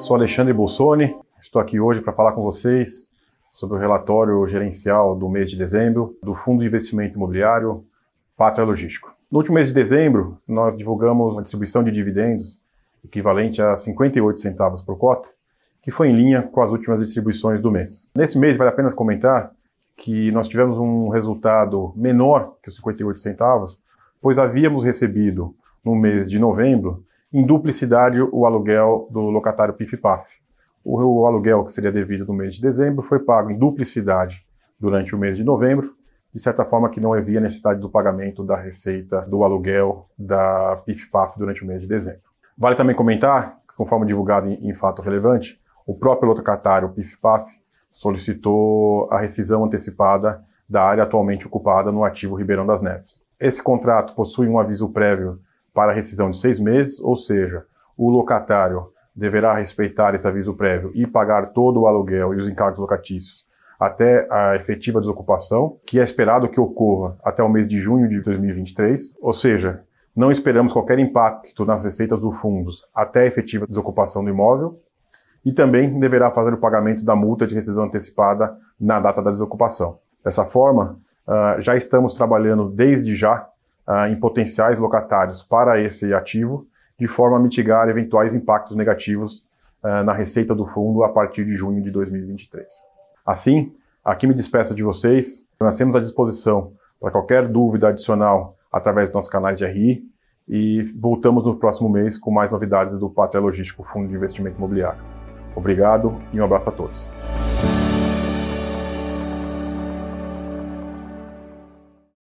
Sou Alexandre Bolsoni, estou aqui hoje para falar com vocês sobre o relatório gerencial do mês de dezembro do Fundo de Investimento Imobiliário Pátria Logístico. No último mês de dezembro, nós divulgamos uma distribuição de dividendos equivalente a 58 centavos por cota, que foi em linha com as últimas distribuições do mês. Nesse mês, vale a pena comentar que nós tivemos um resultado menor que os 58 centavos, pois havíamos recebido no mês de novembro em duplicidade o aluguel do locatário PIF-PAF. O, o aluguel que seria devido no mês de dezembro foi pago em duplicidade durante o mês de novembro, de certa forma que não havia necessidade do pagamento da receita do aluguel da PIF-PAF durante o mês de dezembro. Vale também comentar, conforme divulgado em, em fato relevante, o próprio locatário PIF-PAF solicitou a rescisão antecipada da área atualmente ocupada no ativo Ribeirão das Neves. Esse contrato possui um aviso prévio para rescisão de seis meses, ou seja, o locatário deverá respeitar esse aviso prévio e pagar todo o aluguel e os encargos locatícios até a efetiva desocupação, que é esperado que ocorra até o mês de junho de 2023, ou seja, não esperamos qualquer impacto nas receitas do fundos até a efetiva desocupação do imóvel e também deverá fazer o pagamento da multa de rescisão antecipada na data da desocupação. Dessa forma, uh, já estamos trabalhando desde já uh, em potenciais locatários para esse ativo, de forma a mitigar eventuais impactos negativos uh, na receita do fundo a partir de junho de 2023. Assim, aqui me despeço de vocês, nós temos à disposição para qualquer dúvida adicional através dos nossos canais de RI e voltamos no próximo mês com mais novidades do Pátria Logístico Fundo de Investimento Imobiliário. Obrigado e um abraço a todos.